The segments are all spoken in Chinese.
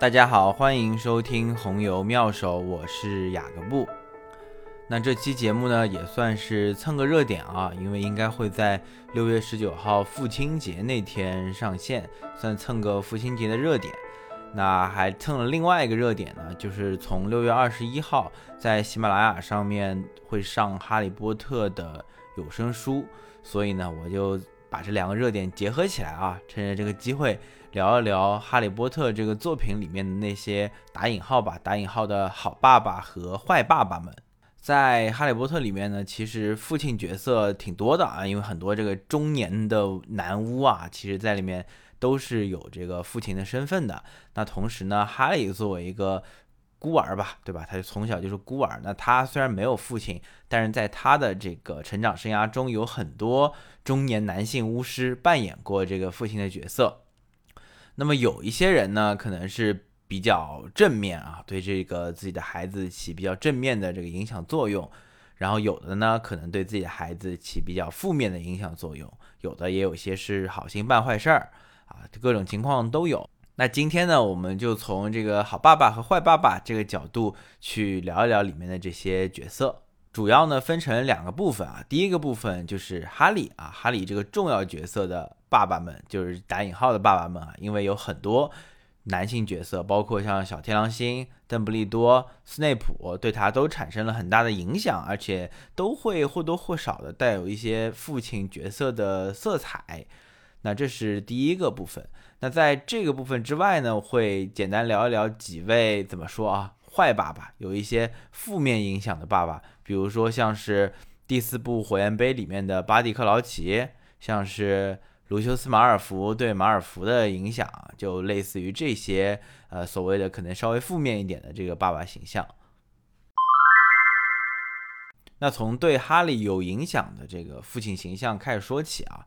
大家好，欢迎收听红油妙手，我是雅各布。那这期节目呢，也算是蹭个热点啊，因为应该会在六月十九号父亲节那天上线，算蹭个父亲节的热点。那还蹭了另外一个热点呢，就是从六月二十一号在喜马拉雅上面会上《哈利波特》的有声书，所以呢，我就把这两个热点结合起来啊，趁着这个机会聊一聊《哈利波特》这个作品里面的那些打引号吧，打引号的好爸爸和坏爸爸们。在《哈利波特》里面呢，其实父亲角色挺多的啊，因为很多这个中年的男巫啊，其实在里面都是有这个父亲的身份的。那同时呢，哈利作为一个孤儿吧，对吧？他就从小就是孤儿。那他虽然没有父亲，但是在他的这个成长生涯中，有很多中年男性巫师扮演过这个父亲的角色。那么有一些人呢，可能是。比较正面啊，对这个自己的孩子起比较正面的这个影响作用，然后有的呢可能对自己的孩子起比较负面的影响作用，有的也有些是好心办坏事儿啊，各种情况都有。那今天呢，我们就从这个好爸爸和坏爸爸这个角度去聊一聊里面的这些角色，主要呢分成两个部分啊，第一个部分就是哈利啊，哈利这个重要角色的爸爸们，就是打引号的爸爸们啊，因为有很多。男性角色，包括像小天狼星、邓布利多、斯内普，对他都产生了很大的影响，而且都会或多或少的带有一些父亲角色的色彩。那这是第一个部分。那在这个部分之外呢，会简单聊一聊几位怎么说啊，坏爸爸，有一些负面影响的爸爸，比如说像是第四部《火焰杯》里面的巴蒂克劳奇，像是。卢修斯·马尔福对马尔福的影响，就类似于这些，呃，所谓的可能稍微负面一点的这个爸爸形象。那从对哈利有影响的这个父亲形象开始说起啊，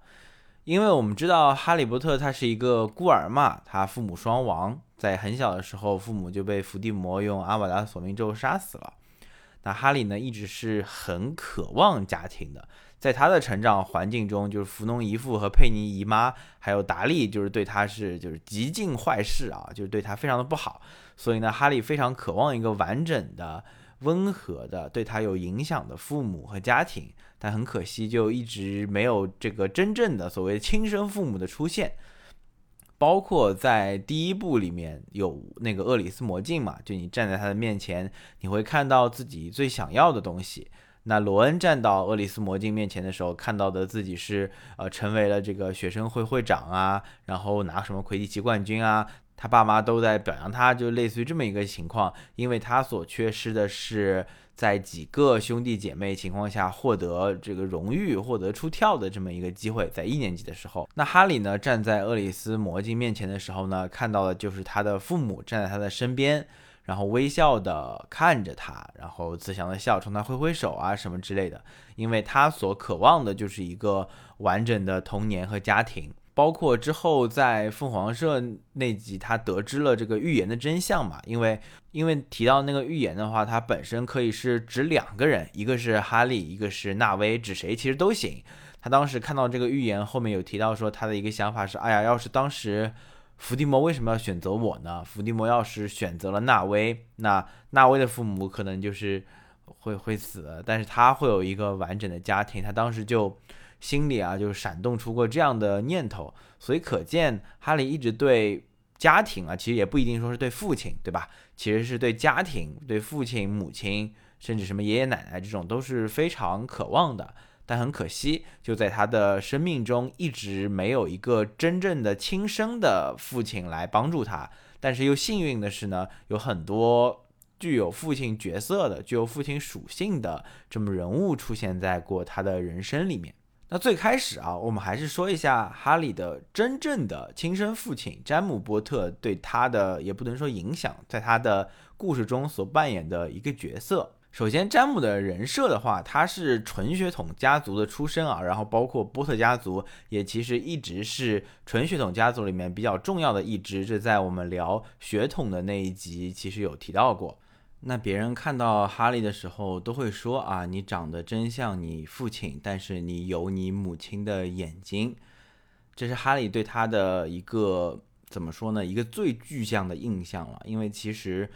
因为我们知道哈利波特他是一个孤儿嘛，他父母双亡，在很小的时候父母就被伏地魔用阿瓦达索命咒杀死了。那哈利呢，一直是很渴望家庭的。在他的成长环境中，就是弗农姨父和佩妮姨妈，还有达利，就是对他是就是极尽坏事啊，就是对他非常的不好。所以呢，哈利非常渴望一个完整的、温和的、对他有影响的父母和家庭，但很可惜，就一直没有这个真正的所谓亲生父母的出现。包括在第一部里面有那个厄里斯魔镜嘛，就你站在他的面前，你会看到自己最想要的东西。那罗恩站到厄里斯魔镜面前的时候，看到的自己是呃成为了这个学生会会长啊，然后拿什么魁地奇冠军啊，他爸妈都在表扬他，就类似于这么一个情况。因为他所缺失的是在几个兄弟姐妹情况下获得这个荣誉、获得出跳的这么一个机会，在一年级的时候。那哈利呢站在厄里斯魔镜面前的时候呢，看到的就是他的父母站在他的身边。然后微笑的看着他，然后慈祥的笑，冲他挥挥手啊什么之类的，因为他所渴望的就是一个完整的童年和家庭。包括之后在凤凰社那集，他得知了这个预言的真相嘛？因为因为提到那个预言的话，它本身可以是指两个人，一个是哈利，一个是纳威，指谁其实都行。他当时看到这个预言后面有提到说，他的一个想法是：哎呀，要是当时。伏地魔为什么要选择我呢？伏地魔要是选择了纳威，那纳威的父母可能就是会会死，但是他会有一个完整的家庭。他当时就心里啊就闪动出过这样的念头，所以可见哈利一直对家庭啊，其实也不一定说是对父亲，对吧？其实是对家庭、对父亲、母亲，甚至什么爷爷奶奶这种都是非常渴望的。但很可惜，就在他的生命中一直没有一个真正的亲生的父亲来帮助他。但是又幸运的是呢，有很多具有父亲角色的、具有父亲属性的这么人物出现在过他的人生里面。那最开始啊，我们还是说一下哈利的真正的亲生父亲詹姆波特对他的，也不能说影响，在他的故事中所扮演的一个角色。首先，詹姆的人设的话，他是纯血统家族的出身啊，然后包括波特家族也其实一直是纯血统家族里面比较重要的一支，这在我们聊血统的那一集其实有提到过。那别人看到哈利的时候都会说啊，你长得真像你父亲，但是你有你母亲的眼睛，这是哈利对他的一个怎么说呢？一个最具象的印象了，因为其实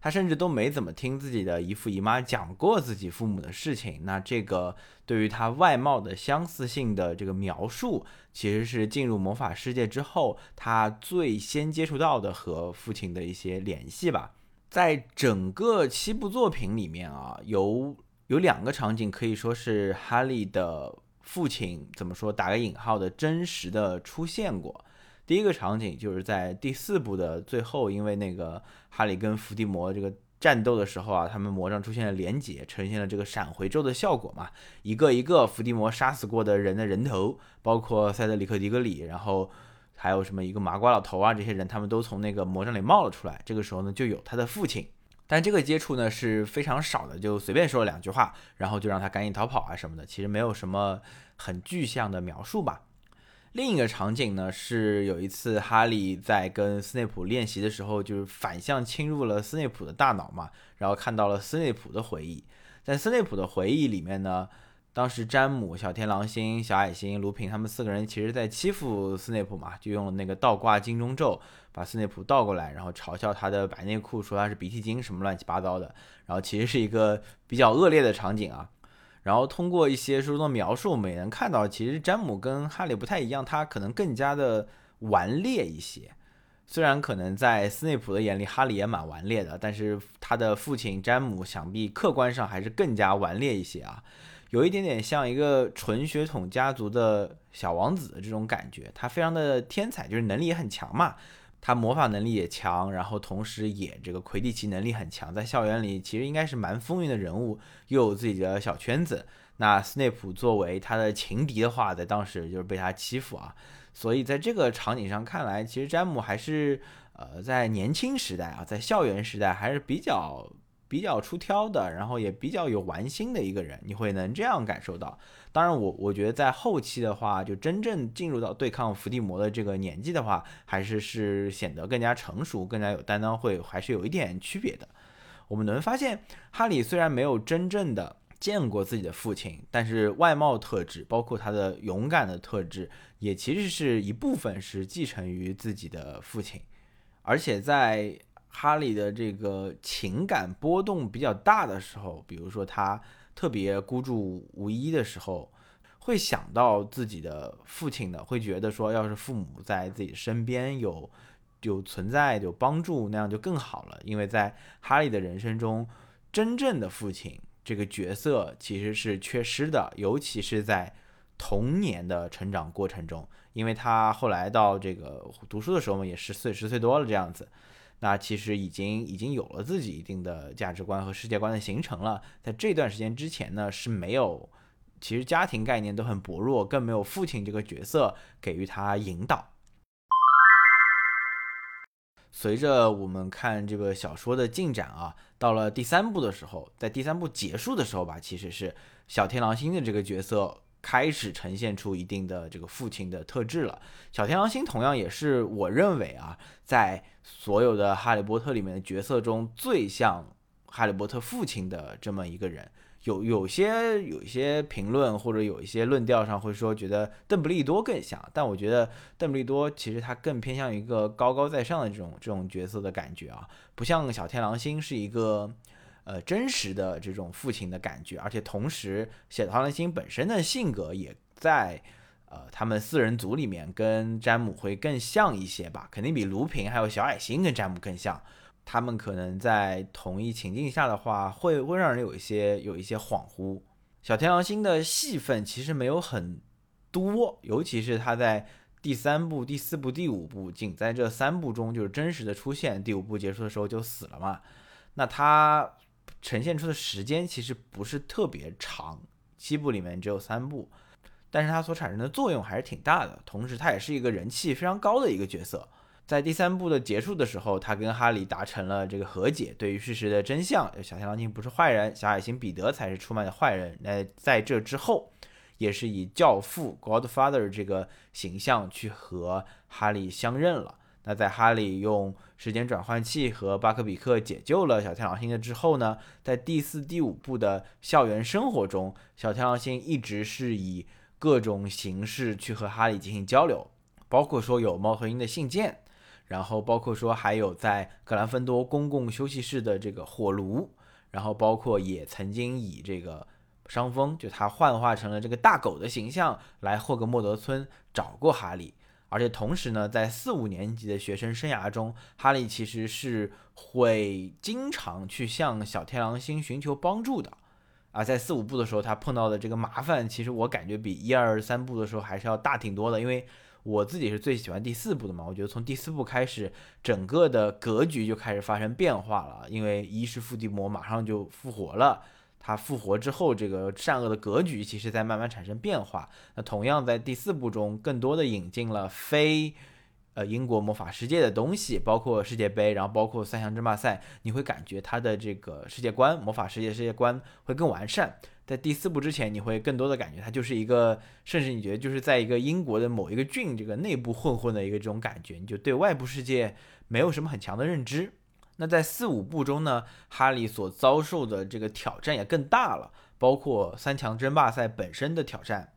他甚至都没怎么听自己的姨父姨妈讲过自己父母的事情。那这个对于他外貌的相似性的这个描述，其实是进入魔法世界之后他最先接触到的和父亲的一些联系吧。在整个七部作品里面啊，有有两个场景可以说是哈利的父亲怎么说打个引号的真实的出现过。第一个场景就是在第四部的最后，因为那个哈利跟伏地魔这个战斗的时候啊，他们魔杖出现了连结，呈现了这个闪回咒的效果嘛，一个一个伏地魔杀死过的人的人头，包括塞德里克·迪格里，然后还有什么一个麻瓜老头啊，这些人他们都从那个魔杖里冒了出来。这个时候呢，就有他的父亲，但这个接触呢是非常少的，就随便说了两句话，然后就让他赶紧逃跑啊什么的，其实没有什么很具象的描述吧。另一个场景呢，是有一次哈利在跟斯内普练习的时候，就是反向侵入了斯内普的大脑嘛，然后看到了斯内普的回忆。在斯内普的回忆里面呢，当时詹姆、小天狼星、小矮星、卢平他们四个人其实在欺负斯内普嘛，就用那个倒挂金钟咒把斯内普倒过来，然后嘲笑他的白内裤，说他是鼻涕精什么乱七八糟的。然后其实是一个比较恶劣的场景啊。然后通过一些书中的描述，我们也能看到，其实詹姆跟哈利不太一样，他可能更加的顽劣一些。虽然可能在斯内普的眼里，哈利也蛮顽劣的，但是他的父亲詹姆想必客观上还是更加顽劣一些啊，有一点点像一个纯血统家族的小王子的这种感觉。他非常的天才，就是能力也很强嘛。他魔法能力也强，然后同时也这个魁地奇能力很强，在校园里其实应该是蛮风云的人物，又有自己的小圈子。那斯内普作为他的情敌的话，在当时就是被他欺负啊。所以在这个场景上看来，其实詹姆还是呃在年轻时代啊，在校园时代还是比较比较出挑的，然后也比较有玩心的一个人，你会能这样感受到。当然，我我觉得在后期的话，就真正进入到对抗伏地魔的这个年纪的话，还是是显得更加成熟、更加有担当，会还是有一点区别的。我们能发现，哈利虽然没有真正的见过自己的父亲，但是外貌特质，包括他的勇敢的特质，也其实是一部分是继承于自己的父亲。而且在哈利的这个情感波动比较大的时候，比如说他。特别孤注无依的时候，会想到自己的父亲的，会觉得说，要是父母在自己身边有有存在有帮助，那样就更好了。因为在哈利的人生中，真正的父亲这个角色其实是缺失的，尤其是在童年的成长过程中，因为他后来到这个读书的时候嘛，也十岁十岁多了这样子。那其实已经已经有了自己一定的价值观和世界观的形成了，在这段时间之前呢是没有，其实家庭概念都很薄弱，更没有父亲这个角色给予他引导。随着我们看这个小说的进展啊，到了第三部的时候，在第三部结束的时候吧，其实是小天狼星的这个角色。开始呈现出一定的这个父亲的特质了。小天狼星同样也是我认为啊，在所有的哈利波特里面的角色中最像哈利波特父亲的这么一个人。有有些有一些评论或者有一些论调上会说觉得邓布利多更像，但我觉得邓布利多其实他更偏向一个高高在上的这种这种角色的感觉啊，不像小天狼星是一个。呃，真实的这种父亲的感觉，而且同时，小天狼星本身的性格也在呃他们四人组里面跟詹姆会更像一些吧，肯定比卢平还有小矮星跟詹姆更像。他们可能在同一情境下的话，会会让人有一些有一些恍惚。小天狼星的戏份其实没有很多，尤其是他在第三部、第四部、第五部，仅在这三部中就是真实的出现。第五部结束的时候就死了嘛，那他。呈现出的时间其实不是特别长，七部里面只有三部，但是它所产生的作用还是挺大的。同时，它也是一个人气非常高的一个角色。在第三部的结束的时候，他跟哈利达成了这个和解，对于事实的真相，小天狼星不是坏人，小矮星彼得才是出卖的坏人。那在这之后，也是以教父 Godfather 这个形象去和哈利相认了。那在哈利用时间转换器和巴克比克解救了小天狼星的之后呢，在第四、第五部的校园生活中，小天狼星一直是以各种形式去和哈利进行交流，包括说有猫头鹰的信件，然后包括说还有在格兰芬多公共休息室的这个火炉，然后包括也曾经以这个伤风，就他幻化成了这个大狗的形象来霍格莫德村找过哈利。而且同时呢，在四五年级的学生生涯中，哈利其实是会经常去向小天狼星寻求帮助的。啊，在四五部的时候，他碰到的这个麻烦，其实我感觉比一二三部的时候还是要大挺多的。因为我自己是最喜欢第四部的嘛，我觉得从第四部开始，整个的格局就开始发生变化了。因为一是伏地魔马上就复活了。他复活之后，这个善恶的格局其实在慢慢产生变化。那同样在第四部中，更多的引进了非，呃英国魔法世界的东西，包括世界杯，然后包括三项争霸赛，你会感觉它的这个世界观，魔法世界世界观会更完善。在第四部之前，你会更多的感觉它就是一个，甚至你觉得就是在一个英国的某一个郡这个内部混混的一个这种感觉，你就对外部世界没有什么很强的认知。那在四五部中呢，哈利所遭受的这个挑战也更大了，包括三强争霸赛本身的挑战，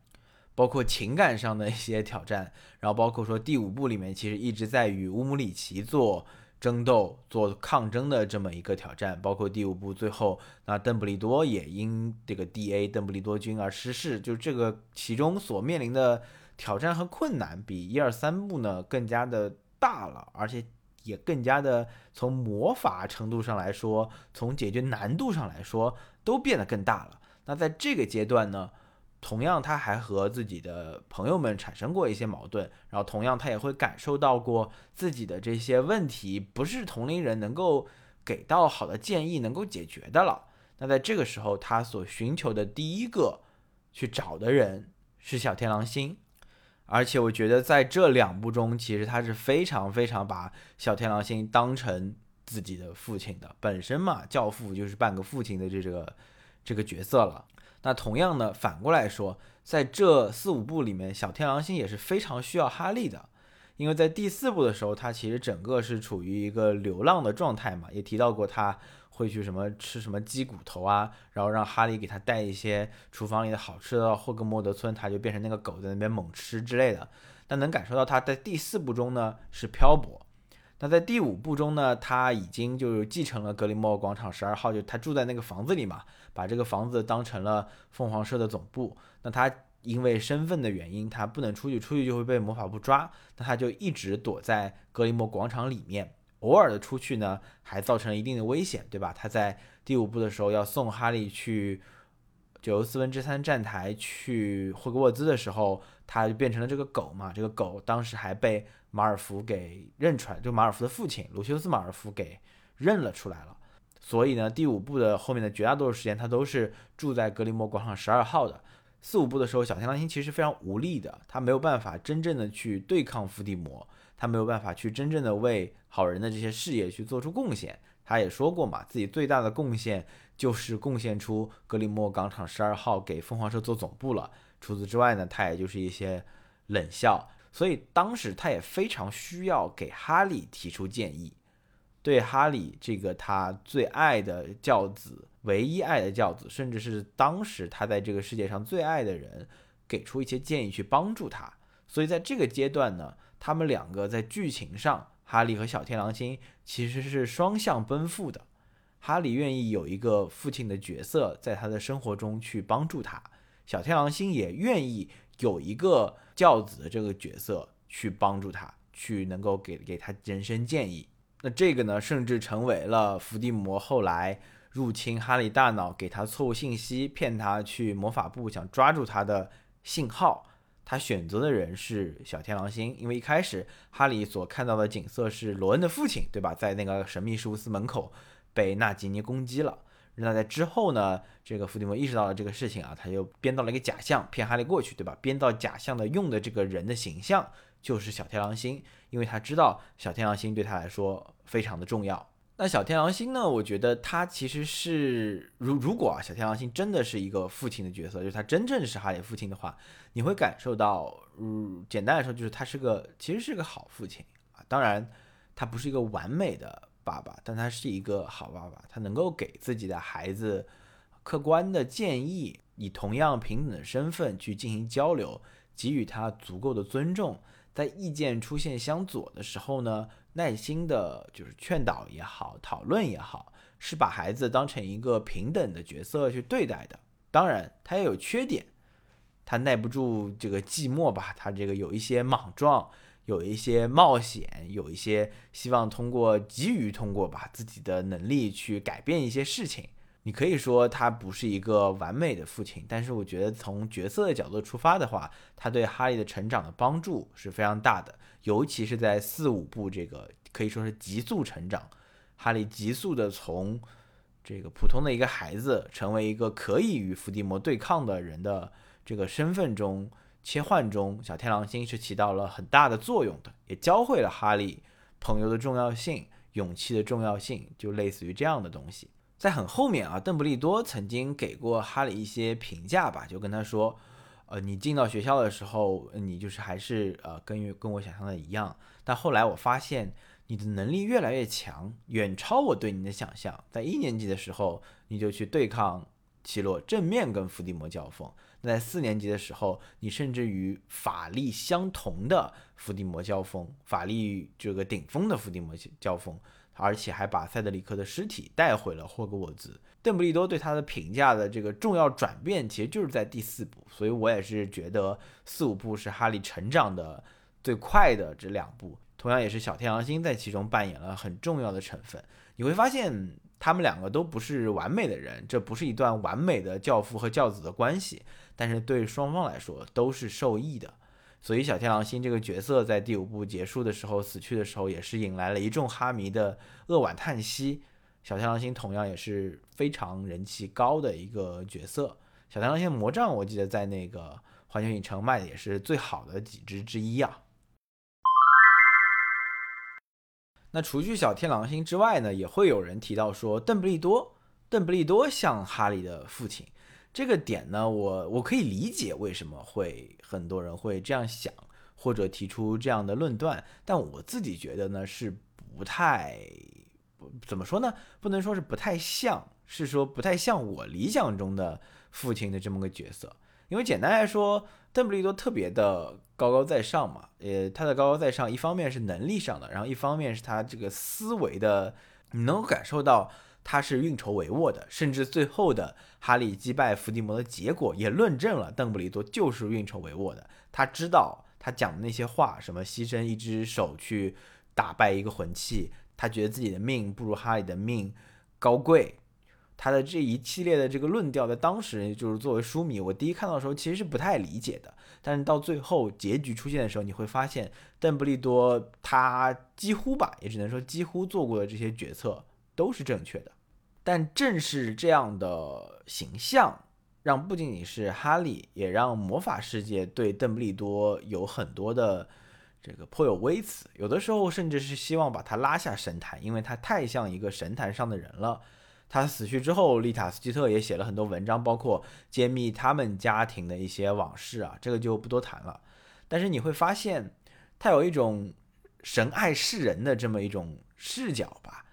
包括情感上的一些挑战，然后包括说第五部里面其实一直在与乌姆里奇做争斗、做抗争的这么一个挑战，包括第五部最后那邓布利多也因这个 D.A. 邓布利多军而失势，就这个其中所面临的挑战和困难比一二三部呢更加的大了，而且。也更加的从魔法程度上来说，从解决难度上来说，都变得更大了。那在这个阶段呢，同样他还和自己的朋友们产生过一些矛盾，然后同样他也会感受到过自己的这些问题不是同龄人能够给到好的建议能够解决的了。那在这个时候，他所寻求的第一个去找的人是小天狼星。而且我觉得在这两部中，其实他是非常非常把小天狼星当成自己的父亲的。本身嘛，教父就是半个父亲的这个这个角色了。那同样呢，反过来说，在这四五部里面，小天狼星也是非常需要哈利的，因为在第四部的时候，他其实整个是处于一个流浪的状态嘛，也提到过他。会去什么吃什么鸡骨头啊，然后让哈利给他带一些厨房里的好吃的。霍格莫德村，他就变成那个狗在那边猛吃之类的。但能感受到他在第四部中呢是漂泊，那在第五部中呢，他已经就继承了格林莫广场十二号，就他住在那个房子里嘛，把这个房子当成了凤凰社的总部。那他因为身份的原因，他不能出去，出去就会被魔法部抓，那他就一直躲在格林莫广场里面。偶尔的出去呢，还造成了一定的危险，对吧？他在第五部的时候要送哈利去九又四分之三站台去霍格沃兹的时候，他就变成了这个狗嘛。这个狗当时还被马尔福给认出来，就马尔福的父亲卢修斯马尔福给认了出来了。所以呢，第五部的后面的绝大多数时间，他都是住在格林莫广场十二号的。四五部的时候，小天狼星其实非常无力的，他没有办法真正的去对抗伏地魔。他没有办法去真正的为好人的这些事业去做出贡献。他也说过嘛，自己最大的贡献就是贡献出格林莫广场十二号给凤凰社做总部了。除此之外呢，他也就是一些冷笑。所以当时他也非常需要给哈利提出建议，对哈利这个他最爱的教子、唯一爱的教子，甚至是当时他在这个世界上最爱的人，给出一些建议去帮助他。所以在这个阶段呢。他们两个在剧情上，哈利和小天狼星其实是双向奔赴的。哈利愿意有一个父亲的角色在他的生活中去帮助他，小天狼星也愿意有一个教子的这个角色去帮助他，去能够给给他人生建议。那这个呢，甚至成为了伏地魔后来入侵哈利大脑，给他错误信息，骗他去魔法部想抓住他的信号。他选择的人是小天狼星，因为一开始哈利所看到的景色是罗恩的父亲，对吧？在那个神秘事务司门口被纳吉尼攻击了。那在之后呢，这个伏地魔意识到了这个事情啊，他就编造了一个假象骗哈利过去，对吧？编造假象的用的这个人的形象就是小天狼星，因为他知道小天狼星对他来说非常的重要。那小天狼星呢？我觉得他其实是，如如果啊，小天狼星真的是一个父亲的角色，就是他真正是哈利父亲的话，你会感受到，嗯，简单来说就是他是个，其实是个好父亲啊。当然，他不是一个完美的爸爸，但他是一个好爸爸，他能够给自己的孩子客观的建议，以同样平等的身份去进行交流，给予他足够的尊重。在意见出现相左的时候呢，耐心的就是劝导也好，讨论也好，是把孩子当成一个平等的角色去对待的。当然，他也有缺点，他耐不住这个寂寞吧，他这个有一些莽撞，有一些冒险，有一些希望通过急于通过把自己的能力去改变一些事情。你可以说他不是一个完美的父亲，但是我觉得从角色的角度出发的话，他对哈利的成长的帮助是非常大的，尤其是在四五部这个可以说是急速成长，哈利急速的从这个普通的一个孩子，成为一个可以与伏地魔对抗的人的这个身份中切换中，小天狼星是起到了很大的作用的，也教会了哈利朋友的重要性、勇气的重要性，就类似于这样的东西。在很后面啊，邓布利多曾经给过哈利一些评价吧，就跟他说，呃，你进到学校的时候，你就是还是呃跟跟我想象的一样，但后来我发现你的能力越来越强，远超我对你的想象。在一年级的时候，你就去对抗奇洛，正面跟伏地魔交锋；那在四年级的时候，你甚至与法力相同的伏地魔交锋，法力这个顶峰的伏地魔交锋。而且还把塞德里克的尸体带回了霍格沃兹。邓布利多对他的评价的这个重要转变，其实就是在第四部，所以我也是觉得四五部是哈利成长的最快的这两部，同样也是小天狼星在其中扮演了很重要的成分。你会发现他们两个都不是完美的人，这不是一段完美的教父和教子的关系，但是对双方来说都是受益的。所以小天狼星这个角色在第五部结束的时候死去的时候，也是引来了一众哈迷的扼腕叹息。小天狼星同样也是非常人气高的一个角色。小天狼星魔杖，我记得在那个环球影城卖的也是最好的几只之一啊。那除去小天狼星之外呢，也会有人提到说邓布利多，邓布利多像哈利的父亲。这个点呢，我我可以理解为什么会很多人会这样想，或者提出这样的论断，但我自己觉得呢是不太，怎么说呢？不能说是不太像，是说不太像我理想中的父亲的这么个角色。因为简单来说，邓布利多特别的高高在上嘛，呃，他的高高在上，一方面是能力上的，然后一方面是他这个思维的，你能够感受到。他是运筹帷幄的，甚至最后的哈利击败伏地魔的结果也论证了邓布利多就是运筹帷幄的。他知道他讲的那些话，什么牺牲一只手去打败一个魂器，他觉得自己的命不如哈利的命高贵。他的这一系列的这个论调，在当时就是作为书迷，我第一看到的时候其实是不太理解的。但是到最后结局出现的时候，你会发现邓布利多他几乎吧，也只能说几乎做过的这些决策都是正确的。但正是这样的形象，让不仅仅是哈利，也让魔法世界对邓布利多有很多的这个颇有微词，有的时候甚至是希望把他拉下神坛，因为他太像一个神坛上的人了。他死去之后，丽塔斯基特也写了很多文章，包括揭秘他们家庭的一些往事啊，这个就不多谈了。但是你会发现，他有一种神爱世人的这么一种视角吧。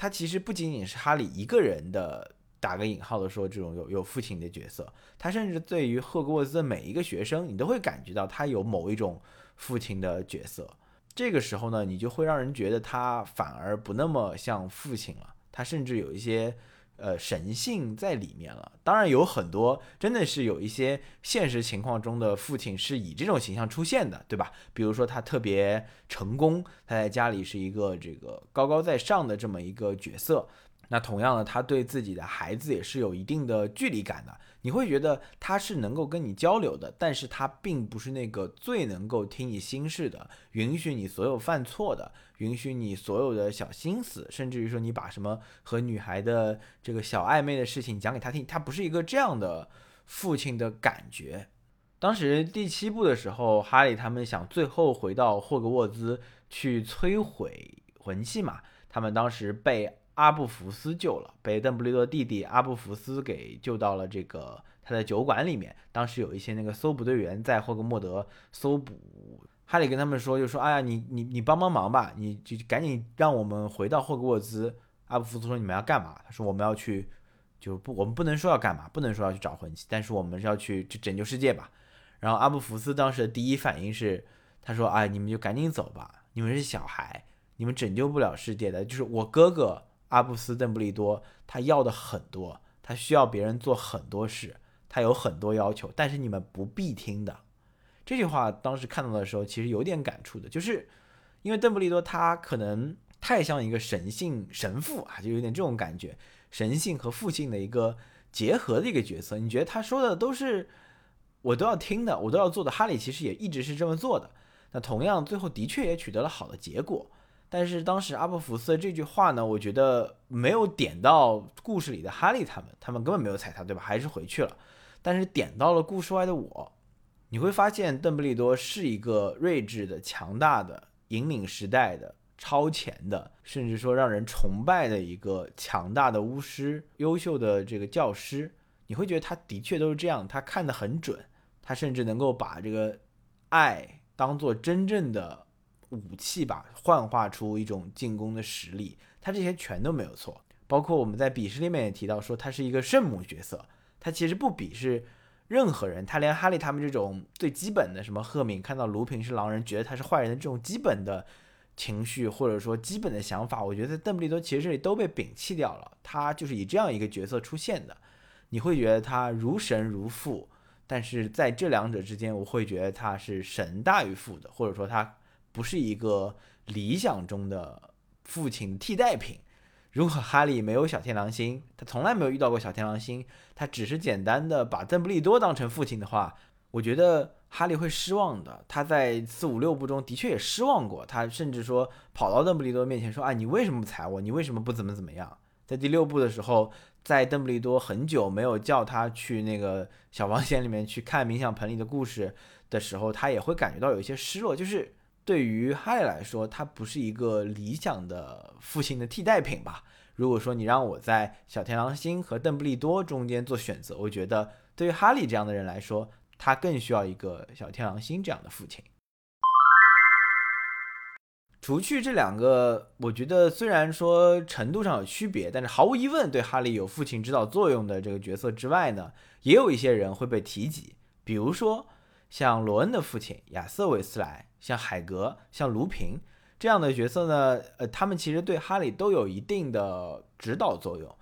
他其实不仅仅是哈利一个人的打个引号的说这种有有父亲的角色，他甚至对于赫格沃兹的每一个学生，你都会感觉到他有某一种父亲的角色。这个时候呢，你就会让人觉得他反而不那么像父亲了，他甚至有一些。呃，神性在里面了。当然有很多，真的是有一些现实情况中的父亲是以这种形象出现的，对吧？比如说他特别成功，他在家里是一个这个高高在上的这么一个角色。那同样的，他对自己的孩子也是有一定的距离感的。你会觉得他是能够跟你交流的，但是他并不是那个最能够听你心事的，允许你所有犯错的，允许你所有的小心思，甚至于说你把什么和女孩的这个小暧昧的事情讲给他听，他不是一个这样的父亲的感觉。当时第七部的时候，哈利他们想最后回到霍格沃兹去摧毁魂器嘛，他们当时被。阿布福斯救了，被邓布利多弟弟阿布福斯给救到了这个他的酒馆里面。当时有一些那个搜捕队员在霍格莫德搜捕，哈利跟他们说，就说：“哎呀，你你你帮帮忙吧，你就赶紧让我们回到霍格沃兹。”阿布福斯说：“你们要干嘛？”他说：“我们要去，就不我们不能说要干嘛，不能说要去找魂器，但是我们是要去去拯救世界吧。”然后阿布福斯当时的第一反应是，他说：“哎，你们就赶紧走吧，你们是小孩，你们拯救不了世界的。就是我哥哥阿布斯·邓布利多，他要的很多，他需要别人做很多事，他有很多要求，但是你们不必听的。”这句话当时看到的时候，其实有点感触的，就是因为邓布利多他可能太像一个神性神父啊，就有点这种感觉，神性和父性的一个结合的一个角色。你觉得他说的都是我都要听的，我都要做的。哈利其实也一直是这么做的。那同样，最后的确也取得了好的结果。但是当时阿布福斯这句话呢，我觉得没有点到故事里的哈利他们，他们根本没有踩他，对吧？还是回去了。但是点到了故事外的我。你会发现，邓布利多是一个睿智的、强大的、引领时代的、超前的，甚至说让人崇拜的一个强大的巫师、优秀的这个教师。你会觉得他的确都是这样，他看得很准，他甚至能够把这个爱当做真正的武器吧，幻化出一种进攻的实力。他这些全都没有错，包括我们在鄙视里面也提到说，他是一个圣母角色，他其实不鄙视。任何人，他连哈利他们这种最基本的什么赫敏看到卢平是狼人，觉得他是坏人的这种基本的情绪，或者说基本的想法，我觉得邓布利多其实这里都被摒弃掉了。他就是以这样一个角色出现的，你会觉得他如神如父，但是在这两者之间，我会觉得他是神大于父的，或者说他不是一个理想中的父亲替代品。如果哈利没有小天狼星，他从来没有遇到过小天狼星，他只是简单的把邓布利多当成父亲的话，我觉得哈利会失望的。他在四五六部中的确也失望过，他甚至说跑到邓布利多面前说：“啊，你为什么不踩我？你为什么不怎么怎么样？”在第六部的时候，在邓布利多很久没有叫他去那个小房间里面去看冥想盆里的故事的时候，他也会感觉到有一些失落，就是。对于哈利来说，他不是一个理想的父亲的替代品吧？如果说你让我在小天狼星和邓布利多中间做选择，我觉得对于哈利这样的人来说，他更需要一个小天狼星这样的父亲。除去这两个，我觉得虽然说程度上有区别，但是毫无疑问对哈利有父亲指导作用的这个角色之外呢，也有一些人会被提及，比如说像罗恩的父亲亚瑟韦斯莱。像海格、像卢平这样的角色呢，呃，他们其实对哈利都有一定的指导作用，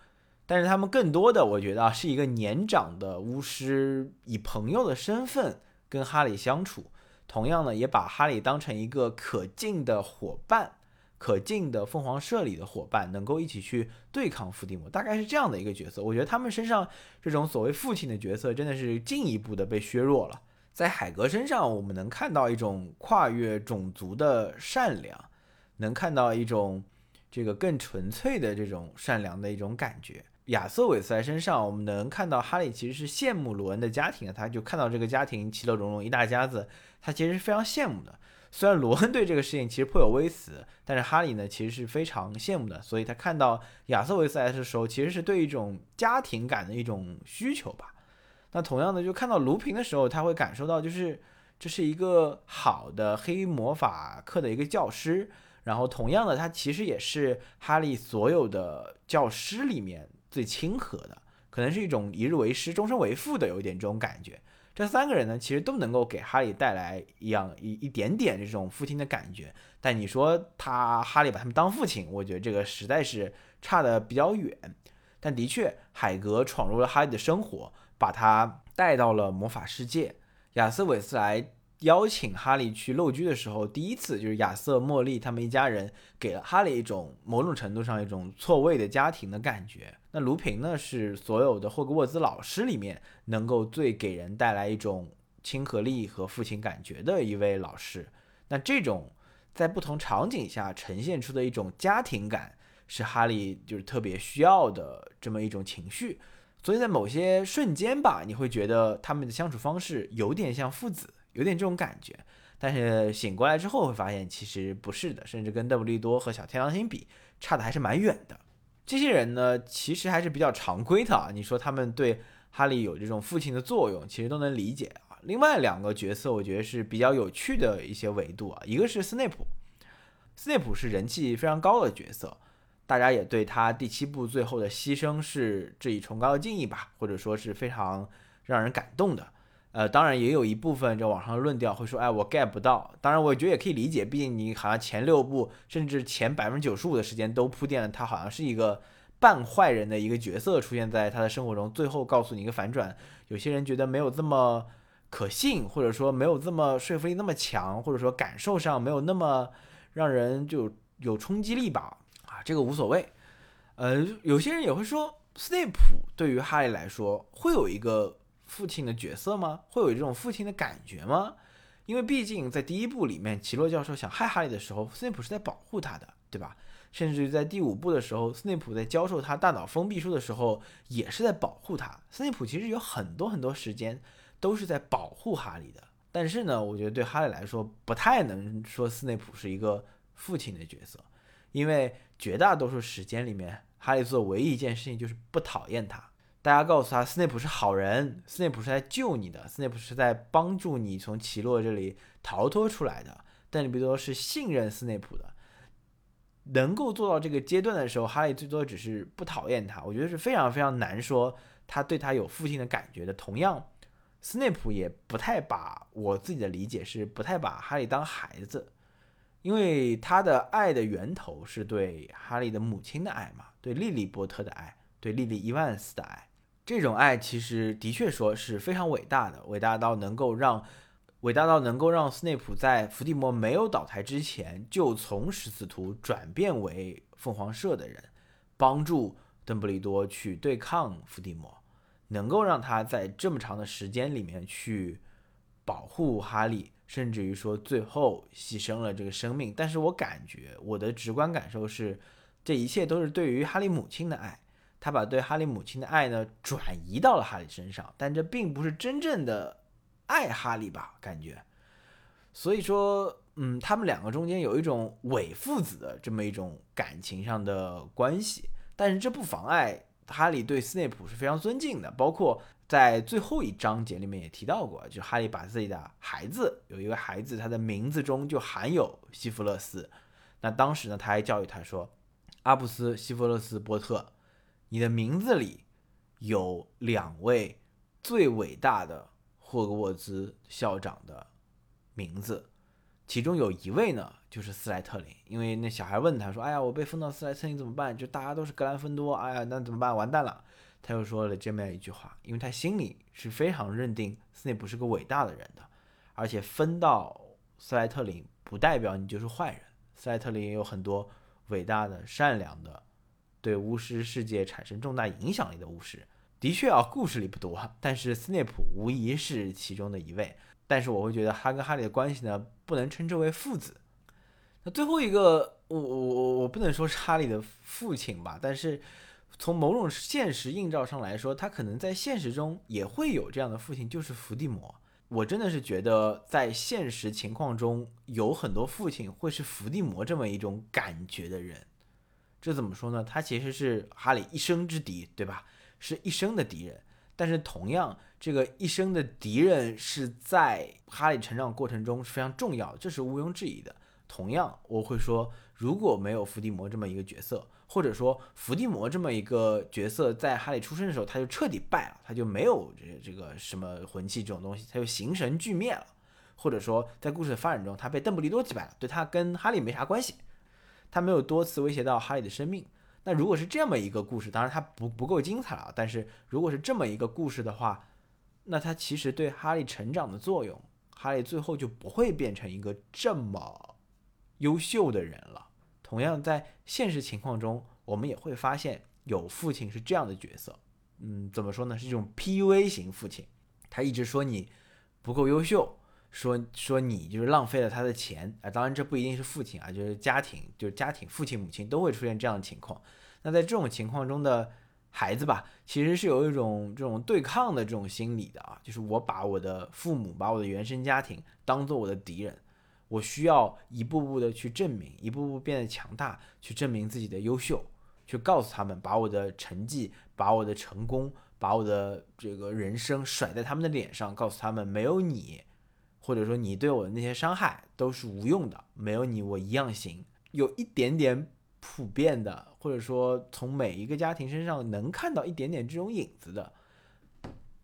但是他们更多的，我觉得啊，是一个年长的巫师，以朋友的身份跟哈利相处，同样呢，也把哈利当成一个可敬的伙伴，可敬的凤凰社里的伙伴，能够一起去对抗伏地魔，大概是这样的一个角色。我觉得他们身上这种所谓父亲的角色，真的是进一步的被削弱了。在海格身上，我们能看到一种跨越种族的善良，能看到一种这个更纯粹的这种善良的一种感觉。亚瑟韦斯莱身上，我们能看到哈利其实是羡慕罗恩的家庭的，他就看到这个家庭其乐融融一大家子，他其实是非常羡慕的。虽然罗恩对这个事情其实颇有微词，但是哈利呢其实是非常羡慕的，所以他看到亚瑟韦斯莱的时候，其实是对一种家庭感的一种需求吧。那同样的，就看到卢平的时候，他会感受到，就是这是一个好的黑魔法课的一个教师。然后，同样的，他其实也是哈利所有的教师里面最亲和的，可能是一种一日为师，终身为父的，有一点这种感觉。这三个人呢，其实都能够给哈利带来一样一一点点这种父亲的感觉。但你说他哈利把他们当父亲，我觉得这个实在是差的比较远。但的确，海格闯入了哈利的生活。把他带到了魔法世界。亚瑟·韦斯莱邀请哈利去陋居的时候，第一次就是亚瑟、茉莉他们一家人给了哈利一种某种程度上一种错位的家庭的感觉。那卢平呢，是所有的霍格沃兹老师里面能够最给人带来一种亲和力和父亲感觉的一位老师。那这种在不同场景下呈现出的一种家庭感，是哈利就是特别需要的这么一种情绪。所以在某些瞬间吧，你会觉得他们的相处方式有点像父子，有点这种感觉。但是醒过来之后会发现，其实不是的，甚至跟邓布利多和小天狼星比，差的还是蛮远的。这些人呢，其实还是比较常规的啊。你说他们对哈利有这种父亲的作用，其实都能理解啊。另外两个角色，我觉得是比较有趣的一些维度啊。一个是斯内普，斯内普是人气非常高的角色。大家也对他第七部最后的牺牲是致以崇高的敬意吧，或者说是非常让人感动的。呃，当然也有一部分这网上的论调会说，哎，我 get 不到。当然，我觉得也可以理解，毕竟你好像前六部甚至前百分之九十五的时间都铺垫了他好像是一个半坏人的一个角色出现在他的生活中，最后告诉你一个反转。有些人觉得没有这么可信，或者说没有这么说服力那么强，或者说感受上没有那么让人就有冲击力吧。这个无所谓。呃，有些人也会说，斯内普对于哈利来说会有一个。父亲的角色吗？会有这种父亲的感觉吗？因为毕竟在第一部里面，奇洛教授想害哈利的时候，斯内普是在保护他的，对吧？甚至于在第五部的时候，斯内普在教授他大脑封闭术的时候，也是在保护他。斯内普其实有很多很多时间都是在保护哈利的。但是呢，我觉得对哈利来说，不太能说斯内普是一个父亲的角色，因为绝大多数时间里面，哈利做唯一一件事情就是不讨厌他。大家告诉他，斯内普是好人，斯内普是来救你的，斯内普是在帮助你从奇洛这里逃脱出来的。邓布利多是信任斯内普的，能够做到这个阶段的时候，哈利最多只是不讨厌他。我觉得是非常非常难说他对他有父亲的感觉的。同样，斯内普也不太把我自己的理解是不太把哈利当孩子，因为他的爱的源头是对哈利的母亲的爱嘛，对莉莉波特的爱，对莉莉伊万斯的爱。这种爱其实的确说是非常伟大的，伟大到能够让，伟大到能够让斯内普在伏地魔没有倒台之前就从食死徒转变为凤凰社的人，帮助邓布利多去对抗伏地魔，能够让他在这么长的时间里面去保护哈利，甚至于说最后牺牲了这个生命。但是我感觉我的直观感受是，这一切都是对于哈利母亲的爱。他把对哈利母亲的爱呢转移到了哈利身上，但这并不是真正的爱哈利吧？感觉，所以说，嗯，他们两个中间有一种伪父子的这么一种感情上的关系，但是这不妨碍哈利对斯内普是非常尊敬的。包括在最后一章节里面也提到过，就哈利把自己的孩子有一个孩子，他的名字中就含有西弗勒斯，那当时呢，他还教育他说，阿布斯·西弗勒斯·波特。你的名字里有两位最伟大的霍格沃兹校长的名字，其中有一位呢就是斯莱特林。因为那小孩问他说：“哎呀，我被封到斯莱特林怎么办？就大家都是格兰芬多，哎呀，那怎么办？完蛋了。”他又说了这么一句话，因为他心里是非常认定斯内普是个伟大的人的，而且分到斯莱特林不代表你就是坏人，斯莱特林也有很多伟大的、善良的。对巫师世界产生重大影响力的巫师，的确啊，故事里不多，但是斯内普无疑是其中的一位。但是我会觉得他跟哈利的关系呢，不能称之为父子。那最后一个，我我我我不能说是哈利的父亲吧，但是从某种现实映照上来说，他可能在现实中也会有这样的父亲，就是伏地魔。我真的是觉得在现实情况中，有很多父亲会是伏地魔这么一种感觉的人。这怎么说呢？他其实是哈利一生之敌，对吧？是一生的敌人。但是同样，这个一生的敌人是在哈利成长过程中是非常重要，这是毋庸置疑的。同样，我会说，如果没有伏地魔这么一个角色，或者说伏地魔这么一个角色在哈利出生的时候他就彻底败了，他就没有这这个什么魂器这种东西，他就形神俱灭了，或者说在故事的发展中他被邓布利多击败了，对他跟哈利没啥关系。他没有多次威胁到哈利的生命。那如果是这么一个故事，当然它不不够精彩了。但是如果是这么一个故事的话，那它其实对哈利成长的作用，哈利最后就不会变成一个这么优秀的人了。同样，在现实情况中，我们也会发现有父亲是这样的角色。嗯，怎么说呢？是这种 PUA 型父亲，他一直说你不够优秀。说说你就是浪费了他的钱啊！当然这不一定是父亲啊，就是家庭，就是家庭，父亲母亲都会出现这样的情况。那在这种情况中的孩子吧，其实是有一种这种对抗的这种心理的啊，就是我把我的父母，把我的原生家庭当做我的敌人，我需要一步步的去证明，一步步变得强大，去证明自己的优秀，去告诉他们，把我的成绩，把我的成功，把我的这个人生甩在他们的脸上，告诉他们没有你。或者说你对我的那些伤害都是无用的，没有你我一样行。有一点点普遍的，或者说从每一个家庭身上能看到一点点这种影子的，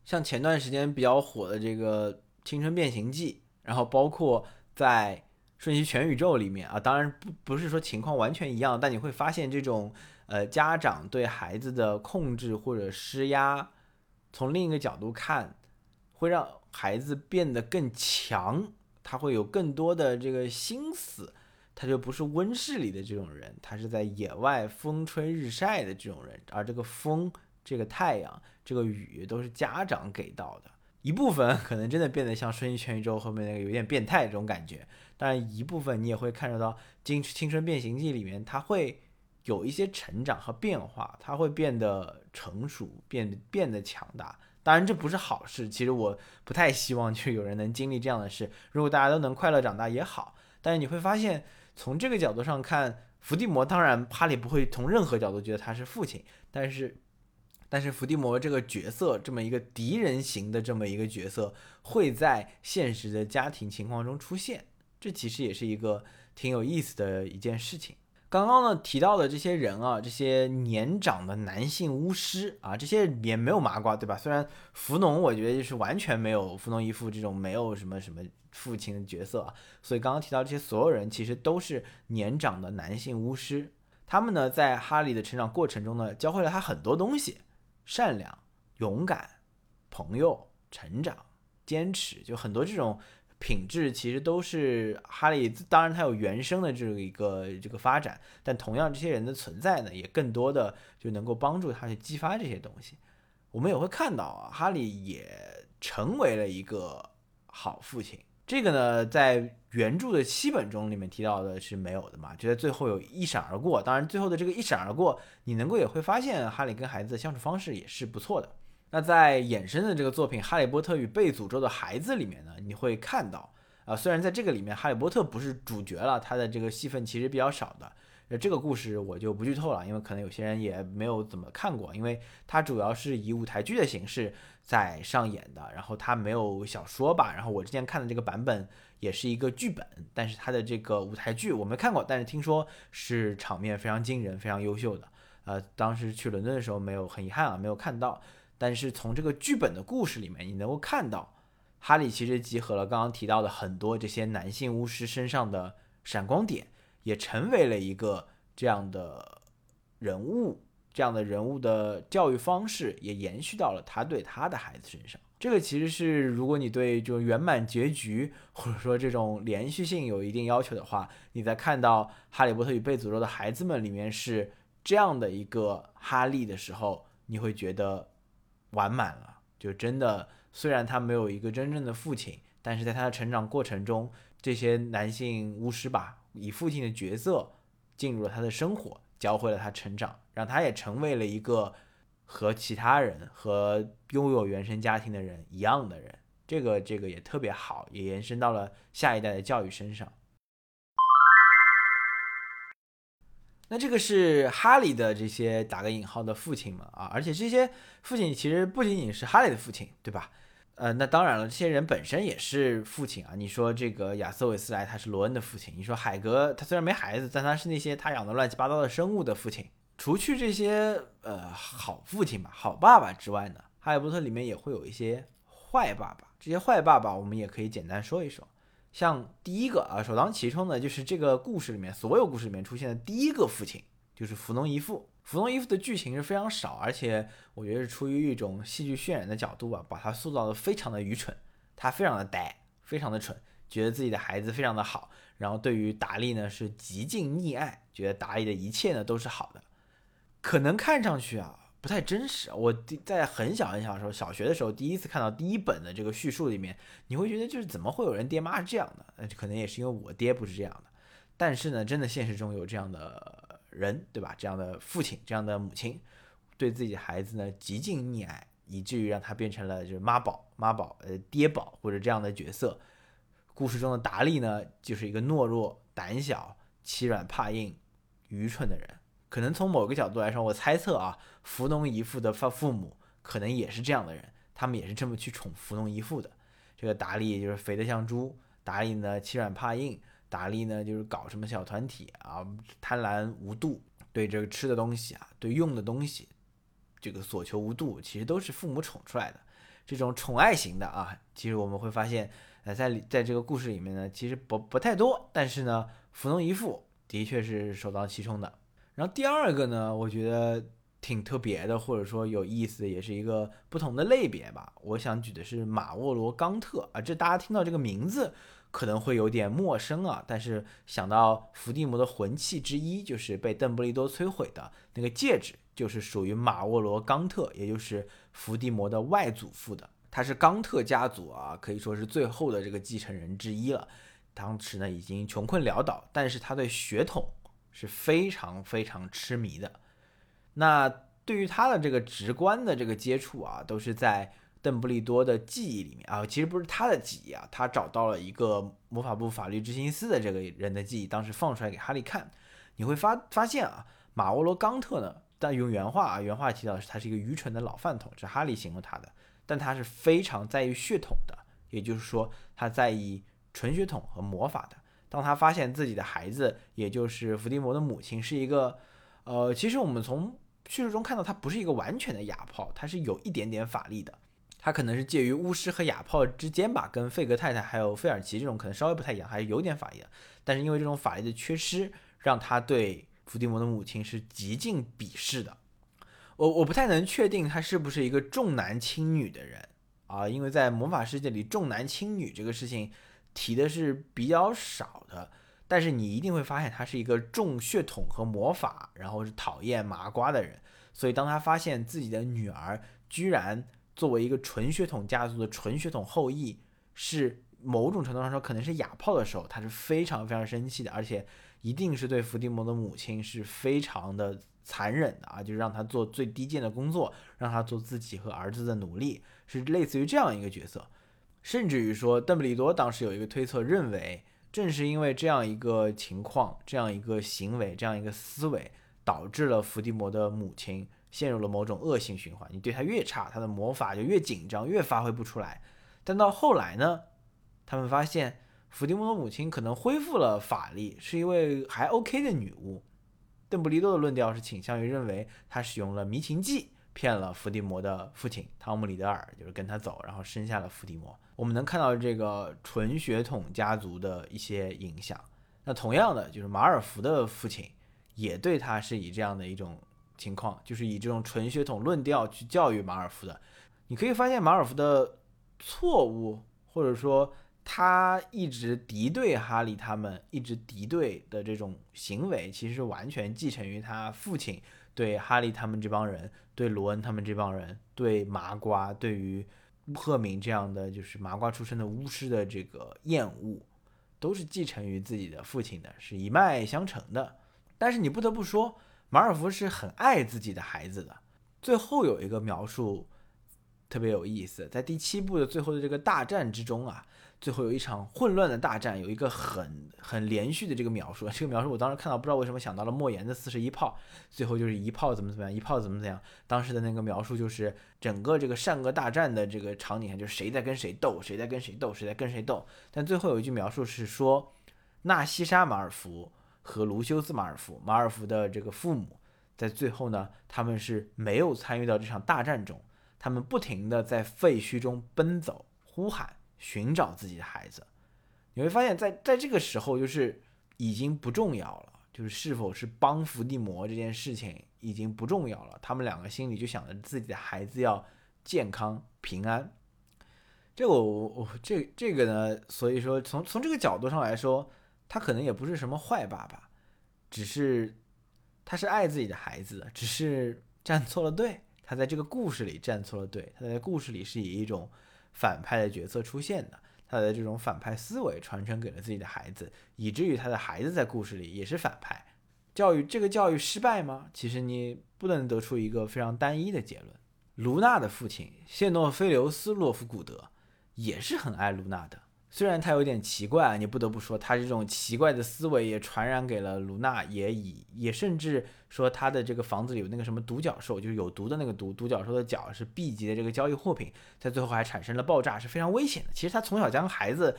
像前段时间比较火的这个《青春变形记》，然后包括在《瞬息全宇宙》里面啊，当然不不是说情况完全一样，但你会发现这种呃家长对孩子的控制或者施压，从另一个角度看，会让孩子变得更强，他会有更多的这个心思，他就不是温室里的这种人，他是在野外风吹日晒的这种人，而这个风。这个太阳，这个雨都是家长给到的，一部分可能真的变得像《瞬息全宇宙》后面那个有点变态这种感觉，当然一部分你也会看得到《青青春变形记》里面他会有一些成长和变化，他会变得成熟，变变得强大。当然这不是好事，其实我不太希望就有人能经历这样的事。如果大家都能快乐长大也好，但是你会发现从这个角度上看，伏地魔当然哈利不会从任何角度觉得他是父亲，但是。但是伏地魔这个角色，这么一个敌人型的这么一个角色，会在现实的家庭情况中出现，这其实也是一个挺有意思的一件事情。刚刚呢提到的这些人啊，这些年长的男性巫师啊，这些也没有麻瓜，对吧？虽然弗农我觉得就是完全没有弗农一副这种没有什么什么父亲的角色啊，所以刚刚提到这些所有人其实都是年长的男性巫师，他们呢在哈利的成长过程中呢，教会了他很多东西。善良、勇敢、朋友、成长、坚持，就很多这种品质，其实都是哈利。当然，他有原生的这个一个这个发展，但同样，这些人的存在呢，也更多的就能够帮助他去激发这些东西。我们也会看到啊，哈利也成为了一个好父亲。这个呢，在原著的七本中里面提到的是没有的嘛？就在最后有一闪而过。当然，最后的这个一闪而过，你能够也会发现哈利跟孩子的相处方式也是不错的。那在衍生的这个作品《哈利波特与被诅咒的孩子》里面呢，你会看到啊，虽然在这个里面哈利波特不是主角了，他的这个戏份其实比较少的。那这个故事我就不剧透了，因为可能有些人也没有怎么看过，因为它主要是以舞台剧的形式在上演的，然后它没有小说吧，然后我之前看的这个版本也是一个剧本，但是它的这个舞台剧我没看过，但是听说是场面非常惊人、非常优秀的。呃，当时去伦敦的时候没有，很遗憾啊，没有看到。但是从这个剧本的故事里面，你能够看到，哈利其实集合了刚刚提到的很多这些男性巫师身上的闪光点。也成为了一个这样的人物，这样的人物的教育方式也延续到了他对他的孩子身上。这个其实是，如果你对就圆满结局或者说这种连续性有一定要求的话，你在看到《哈利波特与被诅咒的孩子们》里面是这样的一个哈利的时候，你会觉得完满了。就真的，虽然他没有一个真正的父亲，但是在他的成长过程中，这些男性巫师吧。以父亲的角色进入了他的生活，教会了他成长，让他也成为了一个和其他人、和拥有原生家庭的人一样的人。这个这个也特别好，也延伸到了下一代的教育身上。那这个是哈利的这些打个引号的父亲们啊，而且这些父亲其实不仅仅是哈利的父亲，对吧？呃，那当然了，这些人本身也是父亲啊。你说这个亚瑟·韦斯莱他是罗恩的父亲，你说海格他虽然没孩子，但他是那些他养的乱七八糟的生物的父亲。除去这些呃好父亲吧、好爸爸之外呢，《哈利波特》里面也会有一些坏爸爸。这些坏爸爸我们也可以简单说一说。像第一个啊，首当其冲的就是这个故事里面所有故事里面出现的第一个父亲，就是弗农姨父。弗农伊夫的剧情是非常少，而且我觉得是出于一种戏剧渲染的角度吧，把他塑造的非常的愚蠢，他非常的呆，非常的蠢，觉得自己的孩子非常的好，然后对于达利呢是极尽溺爱，觉得达利的一切呢都是好的，可能看上去啊不太真实。我在很小很小的时候，小学的时候第一次看到第一本的这个叙述里面，你会觉得就是怎么会有人爹妈是这样的？那可能也是因为我爹不是这样的，但是呢，真的现实中有这样的。人对吧？这样的父亲，这样的母亲，对自己孩子呢极尽溺爱，以至于让他变成了就是妈宝、妈宝、呃爹宝或者这样的角色。故事中的达利呢，就是一个懦弱、胆小、欺软怕硬、愚蠢的人。可能从某个角度来说，我猜测啊，福农姨父的父父母可能也是这样的人，他们也是这么去宠福农姨父的。这个达利就是肥得像猪，达利呢欺软怕硬。达利呢，就是搞什么小团体啊，贪婪无度，对这个吃的东西啊，对用的东西，这个所求无度，其实都是父母宠出来的。这种宠爱型的啊，其实我们会发现，呃，在在这个故事里面呢，其实不不太多，但是呢，福农姨父的确是首当其冲的。然后第二个呢，我觉得挺特别的，或者说有意思，也是一个不同的类别吧。我想举的是马沃罗冈特啊，这大家听到这个名字可能会有点陌生啊，但是想到伏地魔的魂器之一，就是被邓布利多摧毁的那个戒指，就是属于马沃罗冈特，也就是伏地魔的外祖父的。他是冈特家族啊，可以说是最后的这个继承人之一了。当时呢已经穷困潦倒，但是他对血统。是非常非常痴迷的。那对于他的这个直观的这个接触啊，都是在邓布利多的记忆里面啊。其实不是他的记忆啊，他找到了一个魔法部法律执行司的这个人的记忆，当时放出来给哈利看。你会发发现啊，马沃罗冈特呢，但用原话啊，原话提到是他是一个愚蠢的老饭桶，是哈利形容他的。但他是非常在意血统的，也就是说他在意纯血统和魔法的。当他发现自己的孩子，也就是伏地魔的母亲，是一个，呃，其实我们从叙事中看到，他不是一个完全的哑炮，他是有一点点法力的，他可能是介于巫师和哑炮之间吧，跟费格太太还有费尔奇这种可能稍微不太一样，还是有点法力的。但是因为这种法力的缺失，让他对伏地魔的母亲是极尽鄙视的。我我不太能确定他是不是一个重男轻女的人啊，因为在魔法世界里，重男轻女这个事情。提的是比较少的，但是你一定会发现他是一个重血统和魔法，然后是讨厌麻瓜的人。所以当他发现自己的女儿居然作为一个纯血统家族的纯血统后裔，是某种程度上说可能是哑炮的时候，他是非常非常生气的，而且一定是对伏地魔的母亲是非常的残忍的啊，就是让他做最低贱的工作，让他做自己和儿子的奴隶，是类似于这样一个角色。甚至于说，邓布利多当时有一个推测，认为正是因为这样一个情况、这样一个行为、这样一个思维，导致了伏地魔的母亲陷入了某种恶性循环。你对他越差，他的魔法就越紧张，越发挥不出来。但到后来呢，他们发现伏地魔的母亲可能恢复了法力，是一位还 OK 的女巫。邓布利多的论调是倾向于认为他使用了迷情剂。骗了伏地魔的父亲汤姆·里德尔，就是跟他走，然后生下了伏地魔。我们能看到这个纯血统家族的一些影响。那同样的，就是马尔福的父亲也对他是以这样的一种情况，就是以这种纯血统论调去教育马尔福的。你可以发现马尔福的错误，或者说他一直敌对哈利他们，一直敌对的这种行为，其实完全继承于他父亲。对哈利他们这帮人，对罗恩他们这帮人，对麻瓜，对于赫敏这样的就是麻瓜出身的巫师的这个厌恶，都是继承于自己的父亲的，是一脉相承的。但是你不得不说，马尔福是很爱自己的孩子的。最后有一个描述特别有意思，在第七部的最后的这个大战之中啊。最后有一场混乱的大战，有一个很很连续的这个描述。这个描述我当时看到，不知道为什么想到了莫言的四十一炮。最后就是一炮怎么怎么样，一炮怎么怎么样。当时的那个描述就是整个这个善恶大战的这个场景，就是谁在跟谁斗，谁在跟谁斗，谁在跟谁斗。但最后有一句描述是说，纳西沙马尔福和卢修斯马尔福，马尔福的这个父母，在最后呢，他们是没有参与到这场大战中，他们不停的在废墟中奔走呼喊。寻找自己的孩子，你会发现在在这个时候，就是已经不重要了，就是是否是帮伏地魔这件事情已经不重要了。他们两个心里就想着自己的孩子要健康平安。这个我我这这个呢，所以说从从这个角度上来说，他可能也不是什么坏爸爸，只是他是爱自己的孩子的，只是站错了队。他在这个故事里站错了队，他在故事里是以一种。反派的角色出现的，他的这种反派思维传承给了自己的孩子，以至于他的孩子在故事里也是反派。教育这个教育失败吗？其实你不能得出一个非常单一的结论。卢娜的父亲谢诺菲留斯·洛夫古德也是很爱卢娜的。虽然他有点奇怪啊，你不得不说，他这种奇怪的思维也传染给了卢娜，也以也甚至说他的这个房子里有那个什么独角兽，就是有毒的那个毒独角兽的角是 B 级的这个交易货品，在最后还产生了爆炸，是非常危险的。其实他从小将孩子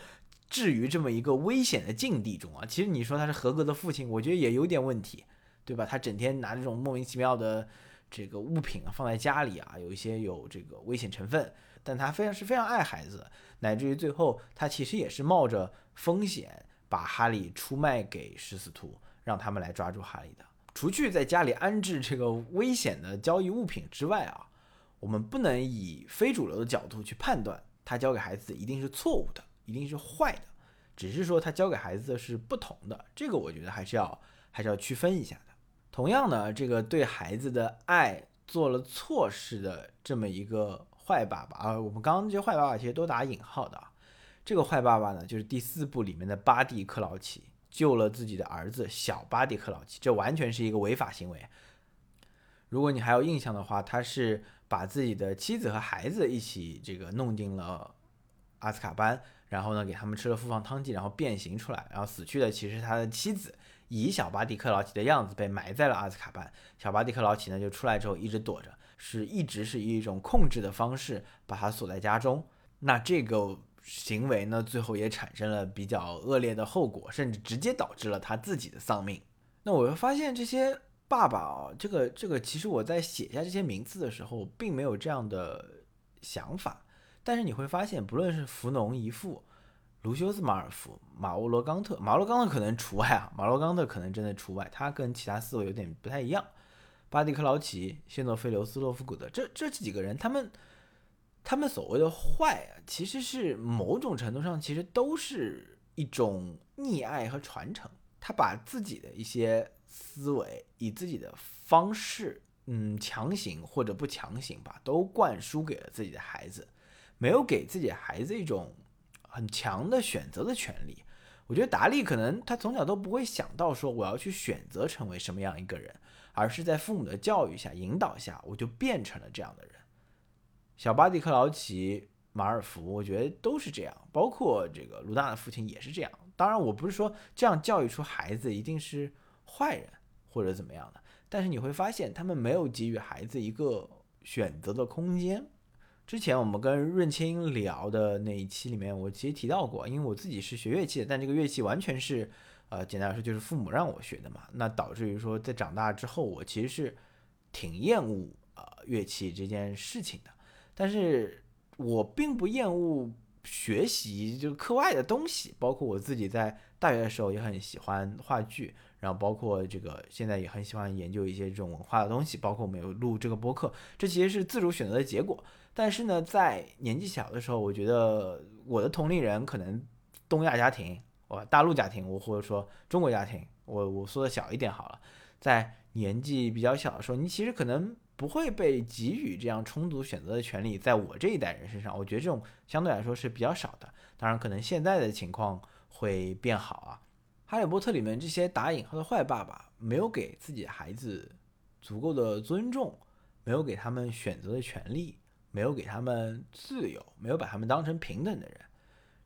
置于这么一个危险的境地中啊，其实你说他是合格的父亲，我觉得也有点问题，对吧？他整天拿这种莫名其妙的这个物品啊放在家里啊，有一些有这个危险成分。但他非常是非常爱孩子，乃至于最后他其实也是冒着风险把哈利出卖给食死徒，让他们来抓住哈利的。除去在家里安置这个危险的交易物品之外啊，我们不能以非主流的角度去判断他教给孩子一定是错误的，一定是坏的，只是说他教给孩子的是不同的，这个我觉得还是要还是要区分一下的。同样呢，这个对孩子的爱做了错事的这么一个坏爸爸啊，我们刚刚这些坏爸爸其实都打引号的啊。这个坏爸爸呢，就是第四部里面的巴蒂克劳奇救了自己的儿子小巴蒂克劳奇，这完全是一个违法行为。如果你还有印象的话，他是把自己的妻子和孩子一起这个弄进了阿斯卡班，然后呢给他们吃了复方汤剂，然后变形出来，然后死去的其实是他的妻子。以小巴蒂克劳奇的样子被埋在了阿兹卡班，小巴蒂克劳奇呢就出来之后一直躲着，是一直是以一种控制的方式把他锁在家中。那这个行为呢，最后也产生了比较恶劣的后果，甚至直接导致了他自己的丧命。那我会发现这些爸爸啊，这个这个其实我在写下这些名字的时候，并没有这样的想法，但是你会发现，不论是福农姨父。卢修斯·马尔福、马沃罗冈特，马罗冈特可能除外啊，马罗冈特可能真的除外，他跟其他四位有点不太一样。巴蒂克劳奇、谢诺菲留斯、洛夫古德，这这几个人，他们他们所谓的坏啊，其实是某种程度上，其实都是一种溺爱和传承。他把自己的一些思维，以自己的方式，嗯，强行或者不强行吧，都灌输给了自己的孩子，没有给自己孩子一种。很强的选择的权利，我觉得达利可能他从小都不会想到说我要去选择成为什么样一个人，而是在父母的教育下、引导下，我就变成了这样的人。小巴蒂克劳奇、马尔福，我觉得都是这样，包括这个卢娜的父亲也是这样。当然，我不是说这样教育出孩子一定是坏人或者怎么样的，但是你会发现他们没有给予孩子一个选择的空间。之前我们跟润清聊的那一期里面，我其实提到过，因为我自己是学乐器的，但这个乐器完全是，呃，简单来说就是父母让我学的嘛。那导致于说，在长大之后，我其实是挺厌恶呃乐器这件事情的。但是我并不厌恶学习就课外的东西，包括我自己在大学的时候也很喜欢话剧，然后包括这个现在也很喜欢研究一些这种文化的东西，包括我们有录这个播客，这其实是自主选择的结果。但是呢，在年纪小的时候，我觉得我的同龄人可能东亚家庭，我大陆家庭，我或者说中国家庭，我我说的小一点好了，在年纪比较小的时候，你其实可能不会被给予这样充足选择的权利。在我这一代人身上，我觉得这种相对来说是比较少的。当然，可能现在的情况会变好啊。哈利波特里面这些打引号的坏爸爸，没有给自己孩子足够的尊重，没有给他们选择的权利。没有给他们自由，没有把他们当成平等的人，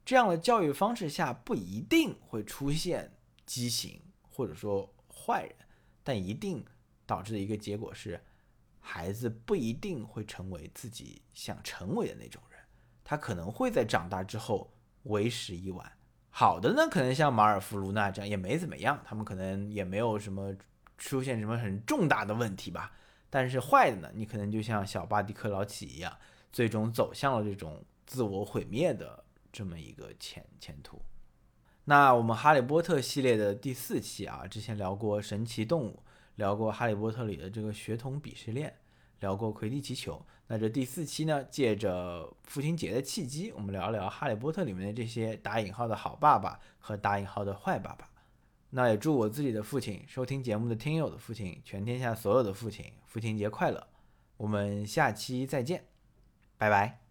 这样的教育方式下不一定会出现畸形或者说坏人，但一定导致的一个结果是，孩子不一定会成为自己想成为的那种人，他可能会在长大之后为时已晚。好的呢，可能像马尔福、卢娜这样也没怎么样，他们可能也没有什么出现什么很重大的问题吧。但是坏的呢，你可能就像小巴迪克劳奇一样，最终走向了这种自我毁灭的这么一个前前途。那我们哈利波特系列的第四期啊，之前聊过神奇动物，聊过哈利波特里的这个血统鄙视链，聊过魁地奇球。那这第四期呢，借着父亲节的契机，我们聊聊哈利波特里面的这些打引号的好爸爸和打引号的坏爸爸。那也祝我自己的父亲、收听节目的听友的父亲、全天下所有的父亲，父亲节快乐！我们下期再见，拜拜。